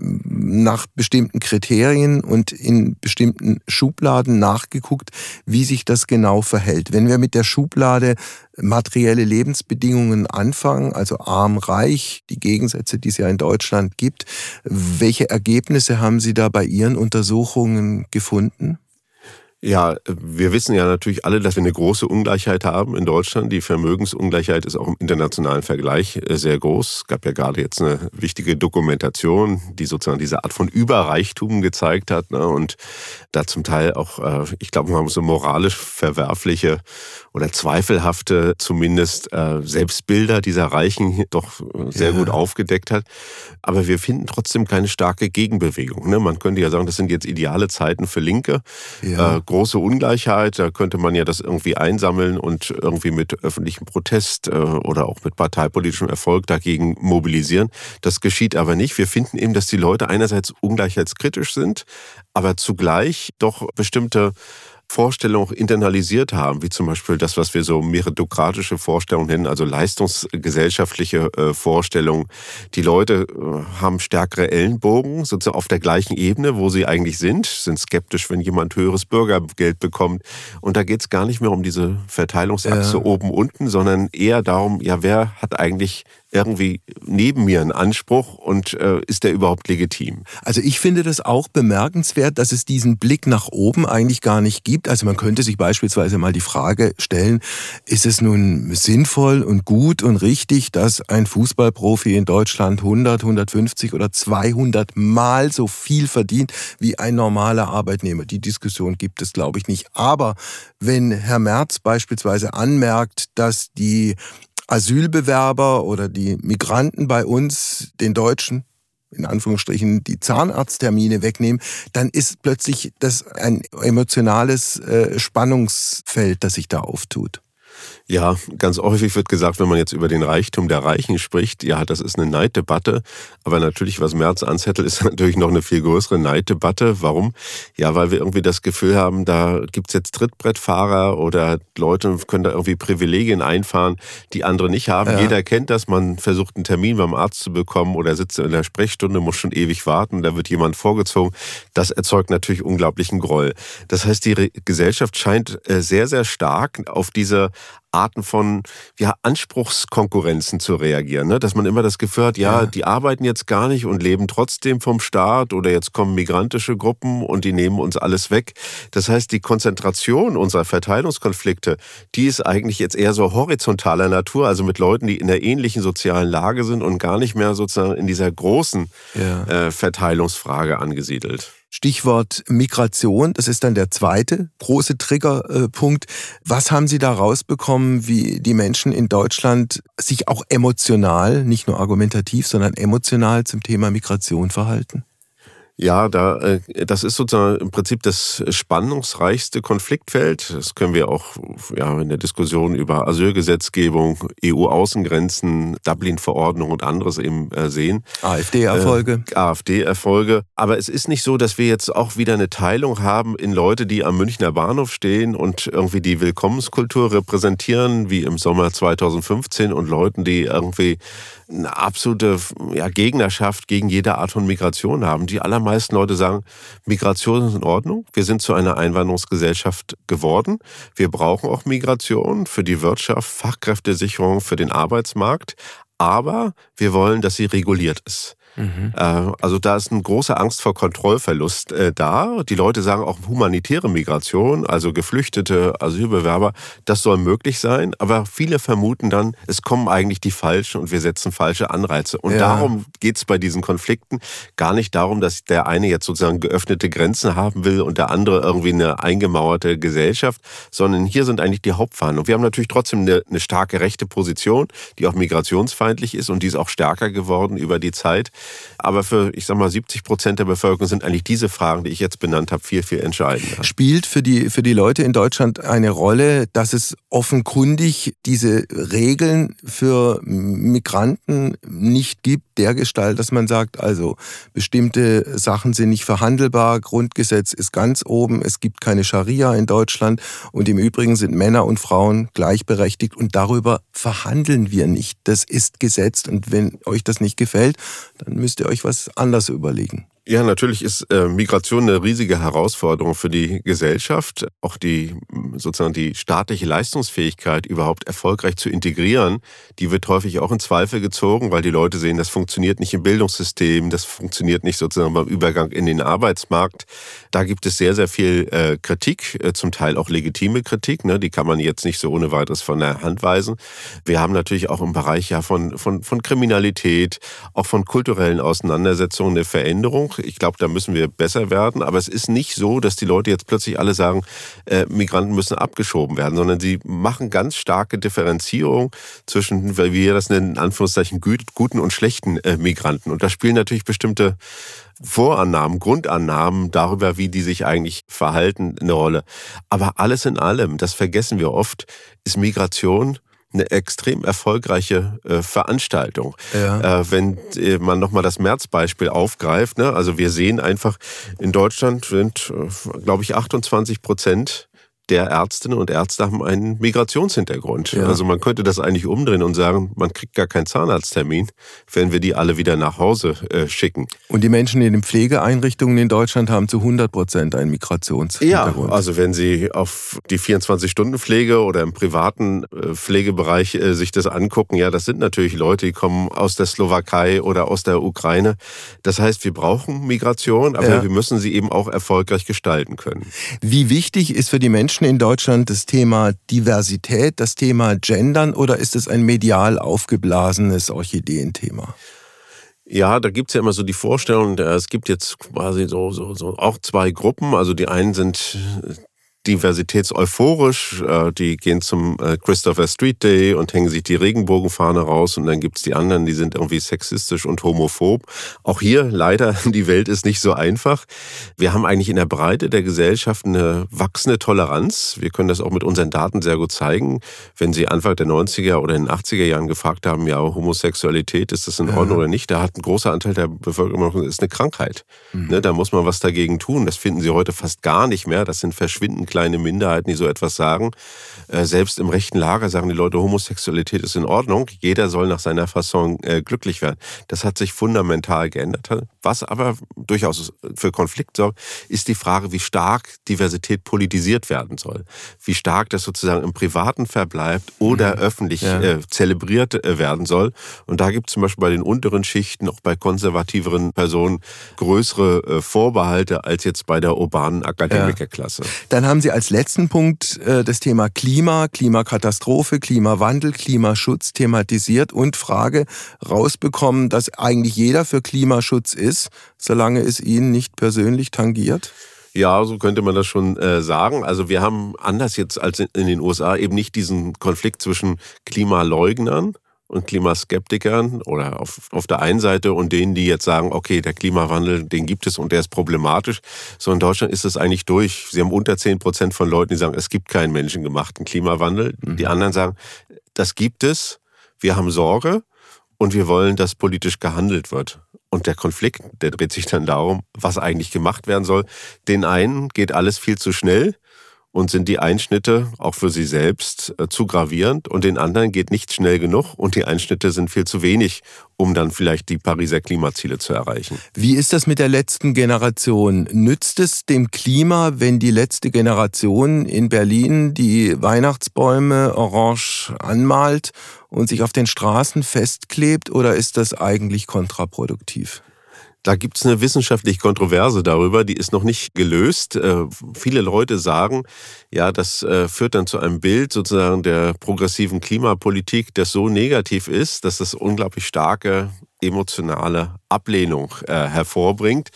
A: nach bestimmten Kriterien und in bestimmten Schubladen nachgeguckt, wie sich das genau verhält. Wenn wir mit der Schublade materielle Lebensbedingungen anfangen, also arm, reich, die Gegensätze, die es ja in Deutschland gibt, welche Ergebnisse haben Sie da bei Ihren Untersuchungen gefunden?
C: Ja, wir wissen ja natürlich alle, dass wir eine große Ungleichheit haben in Deutschland. Die Vermögensungleichheit ist auch im internationalen Vergleich äh, sehr groß. Es gab ja gerade jetzt eine wichtige Dokumentation, die sozusagen diese Art von Überreichtum gezeigt hat ne? und da zum Teil auch, äh, ich glaube, man so moralisch verwerfliche oder zweifelhafte zumindest äh, Selbstbilder dieser Reichen doch sehr ja. gut aufgedeckt hat. Aber wir finden trotzdem keine starke Gegenbewegung. Ne? Man könnte ja sagen, das sind jetzt ideale Zeiten für Linke. Ja große Ungleichheit. Da könnte man ja das irgendwie einsammeln und irgendwie mit öffentlichem Protest äh, oder auch mit parteipolitischem Erfolg dagegen mobilisieren. Das geschieht aber nicht. Wir finden eben, dass die Leute einerseits ungleichheitskritisch sind, aber zugleich doch bestimmte Vorstellungen auch internalisiert haben, wie zum Beispiel das, was wir so meritokratische Vorstellungen nennen, also leistungsgesellschaftliche äh, Vorstellungen. Die Leute äh, haben stärkere Ellenbogen, sozusagen auf der gleichen Ebene, wo sie eigentlich sind, sind skeptisch, wenn jemand höheres Bürgergeld bekommt. Und da geht es gar nicht mehr um diese Verteilungsachse ja. oben-unten, sondern eher darum, ja, wer hat eigentlich irgendwie neben mir einen Anspruch und äh, ist der überhaupt legitim?
A: Also ich finde das auch bemerkenswert, dass es diesen Blick nach oben eigentlich gar nicht gibt. Also man könnte sich beispielsweise mal die Frage stellen, ist es nun sinnvoll und gut und richtig, dass ein Fußballprofi in Deutschland 100, 150 oder 200 Mal so viel verdient wie ein normaler Arbeitnehmer? Die Diskussion gibt es, glaube ich, nicht. Aber wenn Herr Merz beispielsweise anmerkt, dass die Asylbewerber oder die Migranten bei uns den Deutschen in Anführungsstrichen die Zahnarzttermine wegnehmen, dann ist plötzlich das ein emotionales äh, Spannungsfeld, das sich da auftut.
C: Ja, ganz häufig wird gesagt, wenn man jetzt über den Reichtum der Reichen spricht, ja, das ist eine Neiddebatte. Aber natürlich, was Merz anzettelt, ist natürlich noch eine viel größere Neiddebatte. Warum? Ja, weil wir irgendwie das Gefühl haben, da gibt's jetzt Trittbrettfahrer oder Leute können da irgendwie Privilegien einfahren, die andere nicht haben. Ja. Jeder kennt das. Man versucht einen Termin beim Arzt zu bekommen oder sitzt in der Sprechstunde, muss schon ewig warten, da wird jemand vorgezogen. Das erzeugt natürlich unglaublichen Groll. Das heißt, die Gesellschaft scheint äh, sehr, sehr stark auf diese Arten von ja, Anspruchskonkurrenzen zu reagieren. Ne? Dass man immer das Gefühl hat, ja, ja, die arbeiten jetzt gar nicht und leben trotzdem vom Staat oder jetzt kommen migrantische Gruppen und die nehmen uns alles weg. Das heißt, die Konzentration unserer Verteilungskonflikte, die ist eigentlich jetzt eher so horizontaler Natur, also mit Leuten, die in der ähnlichen sozialen Lage sind und gar nicht mehr sozusagen in dieser großen ja. äh, Verteilungsfrage angesiedelt.
A: Stichwort Migration, das ist dann der zweite große Triggerpunkt. Was haben Sie da rausbekommen, wie die Menschen in Deutschland sich auch emotional, nicht nur argumentativ, sondern emotional zum Thema Migration verhalten?
C: Ja, da, äh, das ist sozusagen im Prinzip das spannungsreichste Konfliktfeld. Das können wir auch ja, in der Diskussion über Asylgesetzgebung, EU-Außengrenzen, Dublin-Verordnung und anderes eben äh, sehen.
A: AfD-Erfolge.
C: Äh, AfD-Erfolge. Aber es ist nicht so, dass wir jetzt auch wieder eine Teilung haben in Leute, die am Münchner Bahnhof stehen und irgendwie die Willkommenskultur repräsentieren, wie im Sommer 2015, und Leuten, die irgendwie eine absolute ja, Gegnerschaft gegen jede Art von Migration haben. Die allermeisten Leute sagen, Migration ist in Ordnung. Wir sind zu einer Einwanderungsgesellschaft geworden. Wir brauchen auch Migration für die Wirtschaft, Fachkräftesicherung, für den Arbeitsmarkt. Aber wir wollen, dass sie reguliert ist. Mhm. Äh, also da ist eine große Angst vor Kontrollverlust äh, da. Die Leute sagen auch humanitäre Migration, also Geflüchtete, Asylbewerber, das soll möglich sein. Aber viele vermuten dann, es kommen eigentlich die Falschen und wir setzen falsche Anreize. Und ja. darum geht es bei diesen Konflikten gar nicht darum, dass der eine jetzt sozusagen geöffnete Grenzen haben will und der andere irgendwie eine eingemauerte Gesellschaft, sondern hier sind eigentlich die Hauptverhandlungen. Wir haben natürlich trotzdem eine, eine starke rechte Position, die auch migrationsfeindlich ist und die ist auch stärker geworden über die Zeit. Aber für, ich sag mal, 70 Prozent der Bevölkerung sind eigentlich diese Fragen, die ich jetzt benannt habe, viel, viel entscheidender.
A: Spielt für die, für die Leute in Deutschland eine Rolle, dass es offenkundig diese Regeln für Migranten nicht gibt, dergestalt, dass man sagt, also bestimmte Sachen sind nicht verhandelbar, Grundgesetz ist ganz oben, es gibt keine Scharia in Deutschland und im Übrigen sind Männer und Frauen gleichberechtigt und darüber verhandeln wir nicht. Das ist gesetzt und wenn euch das nicht gefällt, dann müsst ihr euch was anderes überlegen.
C: Ja, natürlich ist äh, Migration eine riesige Herausforderung für die Gesellschaft. Auch die sozusagen die staatliche Leistungsfähigkeit überhaupt erfolgreich zu integrieren, die wird häufig auch in Zweifel gezogen, weil die Leute sehen, das funktioniert nicht im Bildungssystem, das funktioniert nicht sozusagen beim Übergang in den Arbeitsmarkt. Da gibt es sehr, sehr viel äh, Kritik, äh, zum Teil auch legitime Kritik. Ne? Die kann man jetzt nicht so ohne weiteres von der Hand weisen. Wir haben natürlich auch im Bereich ja von, von, von Kriminalität, auch von kulturellen Auseinandersetzungen eine Veränderung. Ich glaube, da müssen wir besser werden. Aber es ist nicht so, dass die Leute jetzt plötzlich alle sagen, äh, Migranten müssen abgeschoben werden, sondern sie machen ganz starke Differenzierung zwischen, wie wir das nennen, in Anführungszeichen guten und schlechten äh, Migranten. Und da spielen natürlich bestimmte Vorannahmen, Grundannahmen darüber, wie die sich eigentlich verhalten, eine Rolle. Aber alles in allem, das vergessen wir oft, ist Migration eine extrem erfolgreiche äh, Veranstaltung. Ja. Äh, wenn äh, man nochmal das März-Beispiel aufgreift, ne? also wir sehen einfach, in Deutschland sind, äh, glaube ich, 28 Prozent der Ärztinnen und Ärzte haben einen Migrationshintergrund. Ja. Also man könnte das eigentlich umdrehen und sagen, man kriegt gar keinen Zahnarzttermin, wenn wir die alle wieder nach Hause äh, schicken.
A: Und die Menschen in den Pflegeeinrichtungen in Deutschland haben zu 100 Prozent einen Migrationshintergrund.
C: Ja, also wenn Sie auf die 24-Stunden-Pflege oder im privaten äh, Pflegebereich äh, sich das angucken, ja, das sind natürlich Leute, die kommen aus der Slowakei oder aus der Ukraine. Das heißt, wir brauchen Migration, aber ja. wir müssen sie eben auch erfolgreich gestalten können.
A: Wie wichtig ist für die Menschen Menschen in Deutschland das Thema Diversität, das Thema Gendern oder ist es ein medial aufgeblasenes Orchideenthema?
C: Ja, da gibt es ja immer so die Vorstellung, es gibt jetzt quasi so, so, so auch zwei Gruppen. Also die einen sind diversitätseuphorisch. Äh, die gehen zum äh, Christopher Street Day und hängen sich die Regenbogenfahne raus. Und dann gibt's die anderen, die sind irgendwie sexistisch und homophob. Auch hier leider, die Welt ist nicht so einfach. Wir haben eigentlich in der Breite der Gesellschaft eine wachsende Toleranz. Wir können das auch mit unseren Daten sehr gut zeigen. Wenn Sie Anfang der 90er oder in den 80er Jahren gefragt haben, ja, Homosexualität, ist das in Ordnung ja. oder nicht? Da hat ein großer Anteil der Bevölkerung gesagt, ist eine Krankheit. Mhm. Ne, da muss man was dagegen tun. Das finden Sie heute fast gar nicht mehr. Das sind verschwindend kleine Minderheiten, die so etwas sagen. Äh, selbst im rechten Lager sagen die Leute, Homosexualität ist in Ordnung. Jeder soll nach seiner Fasson äh, glücklich werden. Das hat sich fundamental geändert. Was aber durchaus für Konflikt sorgt, ist die Frage, wie stark Diversität politisiert werden soll. Wie stark das sozusagen im Privaten verbleibt oder mhm. öffentlich ja. äh, zelebriert äh, werden soll. Und da gibt es zum Beispiel bei den unteren Schichten, auch bei konservativeren Personen, größere äh, Vorbehalte als jetzt bei der urbanen Akademikerklasse. Ja.
A: Dann haben Sie als letzten Punkt äh, das Thema Klima, Klimakatastrophe, Klimawandel, Klimaschutz thematisiert und Frage rausbekommen, dass eigentlich jeder für Klimaschutz ist, solange es ihn nicht persönlich tangiert?
C: Ja, so könnte man das schon äh, sagen. Also wir haben anders jetzt als in, in den USA eben nicht diesen Konflikt zwischen Klimaleugnern und Klimaskeptikern oder auf, auf der einen Seite und denen, die jetzt sagen, okay, der Klimawandel, den gibt es und der ist problematisch. So in Deutschland ist es eigentlich durch. Sie haben unter 10 Prozent von Leuten, die sagen, es gibt keinen menschengemachten Klimawandel. Mhm. Die anderen sagen, das gibt es, wir haben Sorge und wir wollen, dass politisch gehandelt wird. Und der Konflikt, der dreht sich dann darum, was eigentlich gemacht werden soll. Den einen geht alles viel zu schnell und sind die Einschnitte auch für sie selbst äh, zu gravierend und den anderen geht nicht schnell genug und die Einschnitte sind viel zu wenig, um dann vielleicht die Pariser Klimaziele zu erreichen.
A: Wie ist das mit der letzten Generation? Nützt es dem Klima, wenn die letzte Generation in Berlin die Weihnachtsbäume orange anmalt und sich auf den Straßen festklebt oder ist das eigentlich kontraproduktiv?
C: Da gibt es eine wissenschaftliche Kontroverse darüber, die ist noch nicht gelöst. Äh, viele Leute sagen, ja, das äh, führt dann zu einem Bild sozusagen der progressiven Klimapolitik, das so negativ ist, dass das unglaublich starke emotionale Ablehnung äh, hervorbringt.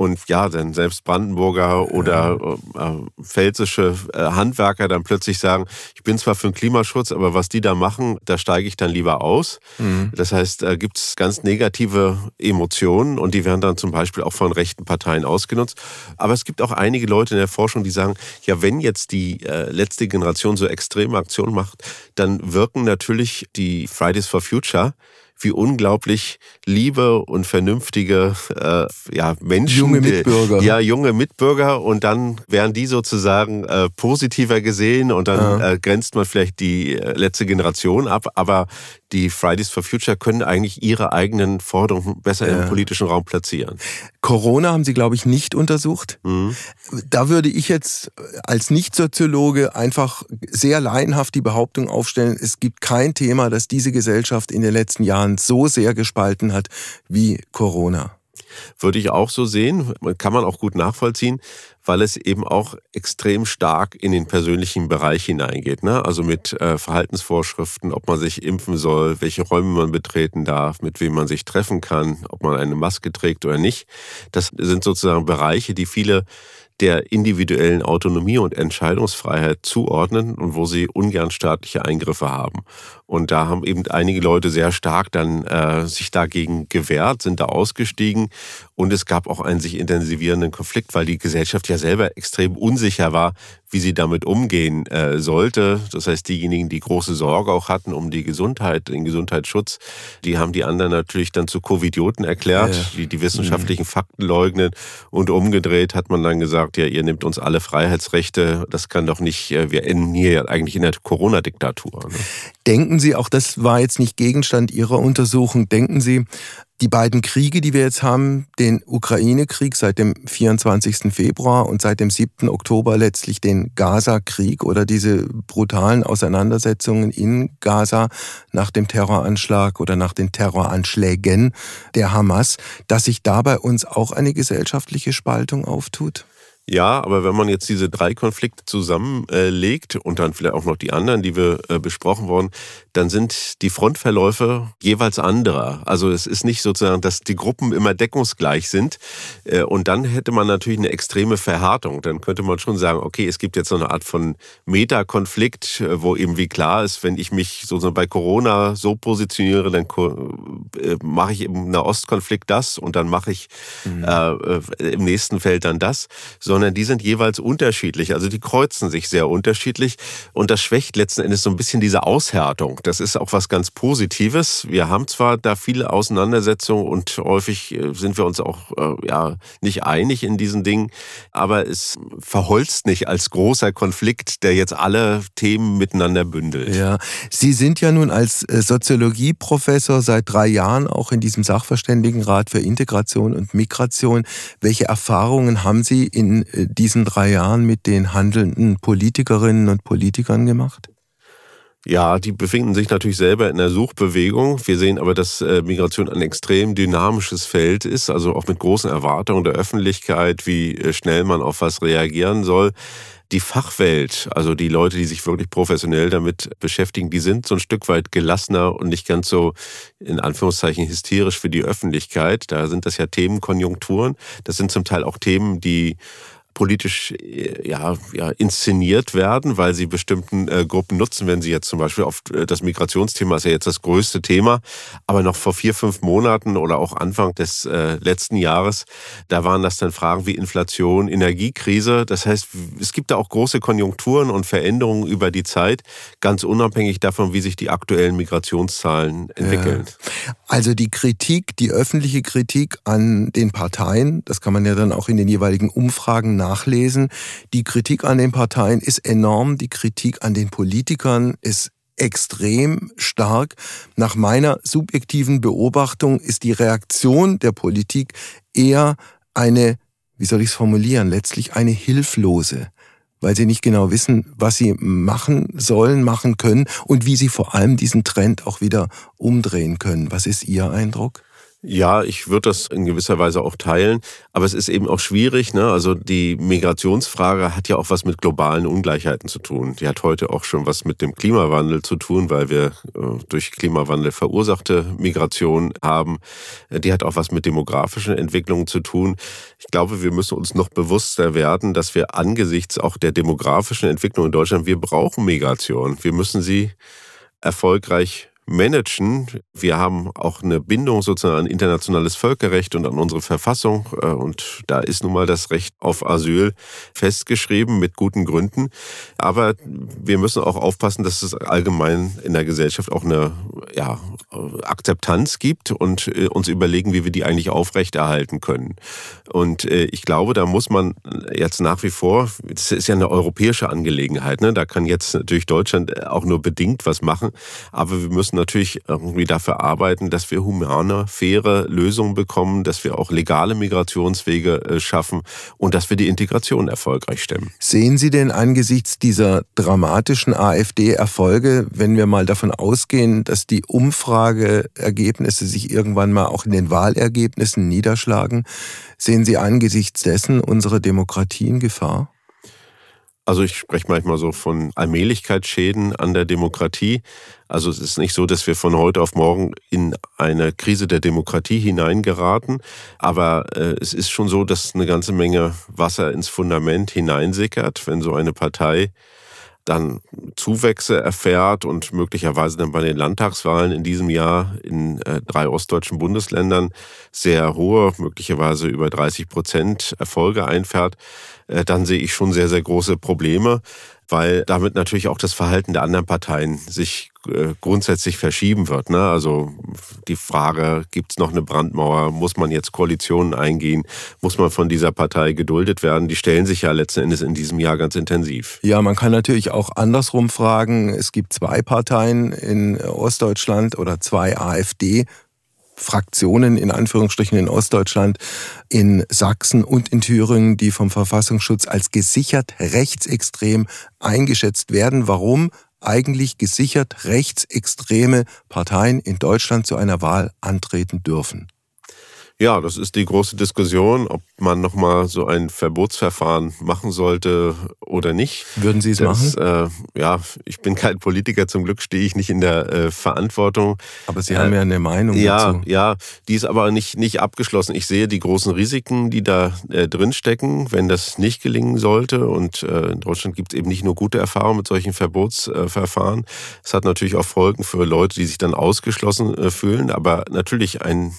C: Und ja, dann selbst Brandenburger oder äh, pfälzische äh, Handwerker dann plötzlich sagen, ich bin zwar für den Klimaschutz, aber was die da machen, da steige ich dann lieber aus. Mhm. Das heißt, da gibt es ganz negative Emotionen und die werden dann zum Beispiel auch von rechten Parteien ausgenutzt. Aber es gibt auch einige Leute in der Forschung, die sagen, ja, wenn jetzt die äh, letzte Generation so extreme Aktionen macht, dann wirken natürlich die Fridays for Future wie unglaublich liebe und vernünftige äh, ja, Menschen.
A: Junge Mitbürger.
C: Ja, junge Mitbürger und dann werden die sozusagen äh, positiver gesehen und dann ja. äh, grenzt man vielleicht die äh, letzte Generation ab, aber die Fridays for Future können eigentlich ihre eigenen Forderungen besser ja. im politischen Raum platzieren.
A: Corona haben Sie, glaube ich, nicht untersucht. Mhm. Da würde ich jetzt als Nicht-Soziologe einfach sehr laienhaft die Behauptung aufstellen, es gibt kein Thema, das diese Gesellschaft in den letzten Jahren so sehr gespalten hat wie Corona.
C: Würde ich auch so sehen, kann man auch gut nachvollziehen, weil es eben auch extrem stark in den persönlichen Bereich hineingeht. Ne? Also mit äh, Verhaltensvorschriften, ob man sich impfen soll, welche Räume man betreten darf, mit wem man sich treffen kann, ob man eine Maske trägt oder nicht. Das sind sozusagen Bereiche, die viele der individuellen Autonomie und Entscheidungsfreiheit zuordnen und wo sie ungern staatliche Eingriffe haben. Und da haben eben einige Leute sehr stark dann äh, sich dagegen gewehrt, sind da ausgestiegen. Und es gab auch einen sich intensivierenden Konflikt, weil die Gesellschaft ja selber extrem unsicher war, wie sie damit umgehen äh, sollte. Das heißt, diejenigen, die große Sorge auch hatten um die Gesundheit, den Gesundheitsschutz, die haben die anderen natürlich dann zu Covidioten erklärt, ja. die die wissenschaftlichen mhm. Fakten leugnen. Und umgedreht hat man dann gesagt, ja, ihr nehmt uns alle Freiheitsrechte. Das kann doch nicht, äh, wir enden hier eigentlich in der Corona-Diktatur. Ne?
A: Denken Sie, auch das war jetzt nicht Gegenstand Ihrer Untersuchung, denken Sie, die beiden Kriege, die wir jetzt haben, den Ukraine-Krieg seit dem 24. Februar und seit dem 7. Oktober letztlich den Gaza-Krieg oder diese brutalen Auseinandersetzungen in Gaza nach dem Terroranschlag oder nach den Terroranschlägen der Hamas, dass sich da bei uns auch eine gesellschaftliche Spaltung auftut?
C: Ja, aber wenn man jetzt diese drei Konflikte zusammenlegt und dann vielleicht auch noch die anderen, die wir äh, besprochen wurden, dann sind die Frontverläufe jeweils anderer. Also es ist nicht sozusagen, dass die Gruppen immer deckungsgleich sind. Äh, und dann hätte man natürlich eine extreme Verhärtung. Dann könnte man schon sagen, okay, es gibt jetzt so eine Art von Metakonflikt, äh, wo eben wie klar ist, wenn ich mich sozusagen bei Corona so positioniere, dann mache ich im Nahostkonflikt das und dann mache ich mhm. äh, im nächsten Feld dann das. Sondern sondern die sind jeweils unterschiedlich. Also die kreuzen sich sehr unterschiedlich und das schwächt letzten Endes so ein bisschen diese Aushärtung. Das ist auch was ganz Positives. Wir haben zwar da viele Auseinandersetzungen und häufig äh, sind wir uns auch äh, ja nicht einig in diesen Dingen, aber es verholzt nicht als großer Konflikt, der jetzt alle Themen miteinander bündelt.
A: Ja, Sie sind ja nun als äh, Soziologieprofessor seit drei Jahren auch in diesem Sachverständigenrat für Integration und Migration. Welche Erfahrungen haben Sie in äh, diesen drei Jahren mit den handelnden Politikerinnen und Politikern gemacht?
C: Ja, die befinden sich natürlich selber in der Suchbewegung. Wir sehen aber, dass äh, Migration ein extrem dynamisches Feld ist, also auch mit großen Erwartungen der Öffentlichkeit, wie äh, schnell man auf was reagieren soll. Die Fachwelt, also die Leute, die sich wirklich professionell damit beschäftigen, die sind so ein Stück weit gelassener und nicht ganz so in Anführungszeichen hysterisch für die Öffentlichkeit. Da sind das ja Themenkonjunkturen. Das sind zum Teil auch Themen, die politisch äh, ja, ja, inszeniert werden, weil sie bestimmten äh, Gruppen nutzen. Wenn sie jetzt zum Beispiel auf äh, das Migrationsthema ist ja jetzt das größte Thema, aber noch vor vier, fünf Monaten oder auch Anfang des äh, letzten Jahres, da waren das dann Fragen wie Inflation, Energiekrise. Das heißt, es gibt da auch große Konjunkturen und Veränderungen über die Zeit, ganz unabhängig davon, wie sich die aktuellen Migrationszahlen entwickeln.
A: Also die Kritik, die öffentliche Kritik an den Parteien, das kann man ja dann auch in den jeweiligen Umfragen nachlesen. Die Kritik an den Parteien ist enorm, die Kritik an den Politikern ist extrem stark. Nach meiner subjektiven Beobachtung ist die Reaktion der Politik eher eine, wie soll ich es formulieren, letztlich eine hilflose, weil sie nicht genau wissen, was sie machen sollen, machen können und wie sie vor allem diesen Trend auch wieder umdrehen können. Was ist Ihr Eindruck?
C: Ja, ich würde das in gewisser Weise auch teilen, aber es ist eben auch schwierig. Ne? Also die Migrationsfrage hat ja auch was mit globalen Ungleichheiten zu tun. Die hat heute auch schon was mit dem Klimawandel zu tun, weil wir äh, durch Klimawandel verursachte Migration haben. Die hat auch was mit demografischen Entwicklungen zu tun. Ich glaube, wir müssen uns noch bewusster werden, dass wir angesichts auch der demografischen Entwicklung in Deutschland, wir brauchen Migration. Wir müssen sie erfolgreich managen. Wir haben auch eine Bindung sozusagen an internationales Völkerrecht und an unsere Verfassung. Äh, und da ist nun mal das Recht auf Asyl festgeschrieben mit guten Gründen. Aber wir müssen auch aufpassen, dass es allgemein in der Gesellschaft auch eine ja, Akzeptanz gibt und äh, uns überlegen, wie wir die eigentlich aufrechterhalten können. Und äh, ich glaube, da muss man jetzt nach wie vor, das ist ja eine europäische Angelegenheit, ne? da kann jetzt natürlich Deutschland auch nur bedingt was machen, aber wir müssen natürlich irgendwie dafür arbeiten, dass wir humane, faire Lösungen bekommen, dass wir auch legale Migrationswege äh, schaffen und dass wir die Integration erfolgreich stemmen.
A: Sehen Sie denn angesichts dieser dramatischen AfD-Erfolge, wenn wir mal davon ausgehen, dass die Umfrageergebnisse sich irgendwann mal auch in den Wahlergebnissen niederschlagen, sehen Sie angesichts dessen unsere Demokratie in Gefahr?
C: Also ich spreche manchmal so von Allmählichkeitsschäden an der Demokratie. Also es ist nicht so, dass wir von heute auf morgen in eine Krise der Demokratie hineingeraten, aber äh, es ist schon so, dass eine ganze Menge Wasser ins Fundament hineinsickert, wenn so eine Partei dann Zuwächse erfährt und möglicherweise dann bei den Landtagswahlen in diesem Jahr in äh, drei ostdeutschen Bundesländern sehr hohe, möglicherweise über 30 Prozent Erfolge einfährt, äh, dann sehe ich schon sehr, sehr große Probleme, weil damit natürlich auch das Verhalten der anderen Parteien sich äh, grundsätzlich verschieben wird. Ne? Also die Frage, gibt es noch eine Brandmauer? Muss man jetzt Koalitionen eingehen? Muss man von dieser Partei geduldet werden? Die stellen sich ja letzten Endes in diesem Jahr ganz intensiv.
A: Ja, man kann natürlich auch andersrum fragen. Es gibt zwei Parteien in Ostdeutschland oder zwei AfD Fraktionen in Anführungsstrichen in Ostdeutschland, in Sachsen und in Thüringen, die vom Verfassungsschutz als gesichert rechtsextrem eingeschätzt werden. Warum eigentlich gesichert rechtsextreme Parteien in Deutschland zu einer Wahl antreten dürfen?
C: Ja, das ist die große Diskussion, ob man nochmal so ein Verbotsverfahren machen sollte oder nicht.
A: Würden Sie es das,
C: machen? Äh, ja, ich bin kein Politiker, zum Glück stehe ich nicht in der äh, Verantwortung.
A: Aber Sie äh, haben ja eine Meinung
C: ja,
A: dazu.
C: Ja, die ist aber nicht, nicht abgeschlossen. Ich sehe die großen Risiken, die da äh, drinstecken, wenn das nicht gelingen sollte. Und äh, in Deutschland gibt es eben nicht nur gute Erfahrungen mit solchen Verbotsverfahren. Es hat natürlich auch Folgen für Leute, die sich dann ausgeschlossen äh, fühlen. Aber natürlich ein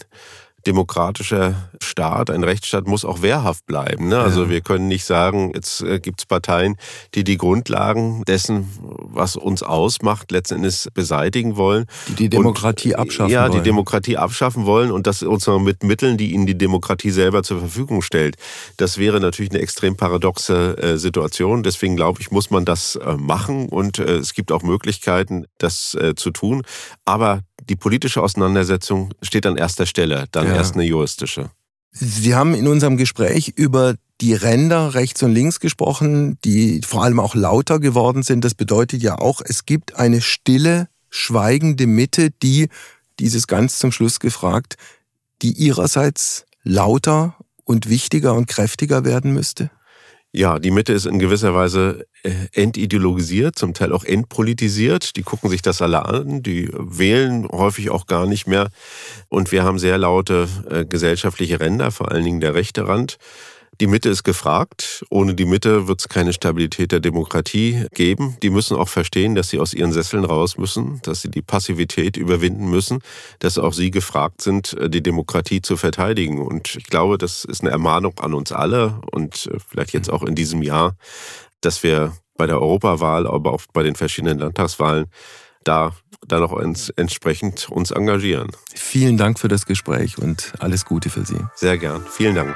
C: demokratischer Staat, ein Rechtsstaat muss auch wehrhaft bleiben. Ne? Also ja. wir können nicht sagen, jetzt äh, gibt es Parteien, die die Grundlagen dessen, was uns ausmacht, letzten Endes beseitigen wollen.
A: Die die Demokratie und, abschaffen
C: ja,
A: wollen.
C: Ja, die Demokratie abschaffen wollen und das uns noch mit Mitteln, die ihnen die Demokratie selber zur Verfügung stellt. Das wäre natürlich eine extrem paradoxe äh, Situation. Deswegen glaube ich, muss man das äh, machen und äh, es gibt auch Möglichkeiten, das äh, zu tun. Aber die politische Auseinandersetzung steht an erster Stelle, dann ja. erst eine juristische.
A: Sie haben in unserem Gespräch über die Ränder rechts und links gesprochen, die vor allem auch lauter geworden sind. Das bedeutet ja auch, es gibt eine stille, schweigende Mitte, die, dieses ganz zum Schluss gefragt, die ihrerseits lauter und wichtiger und kräftiger werden müsste?
C: Ja, die Mitte ist in gewisser Weise äh, entideologisiert, zum Teil auch entpolitisiert. Die gucken sich das alle an, die wählen häufig auch gar nicht mehr. Und wir haben sehr laute äh, gesellschaftliche Ränder, vor allen Dingen der rechte Rand. Die Mitte ist gefragt. Ohne die Mitte wird es keine Stabilität der Demokratie geben. Die müssen auch verstehen, dass sie aus ihren Sesseln raus müssen, dass sie die Passivität überwinden müssen, dass auch sie gefragt sind, äh, die Demokratie zu verteidigen. Und ich glaube, das ist eine Ermahnung an uns alle und äh, vielleicht jetzt auch in diesem Jahr, dass wir bei der Europawahl, aber auch bei den verschiedenen Landtagswahlen da dann auch entsprechend uns engagieren.
A: Vielen Dank für das Gespräch und alles Gute für Sie.
C: Sehr gern. Vielen Dank.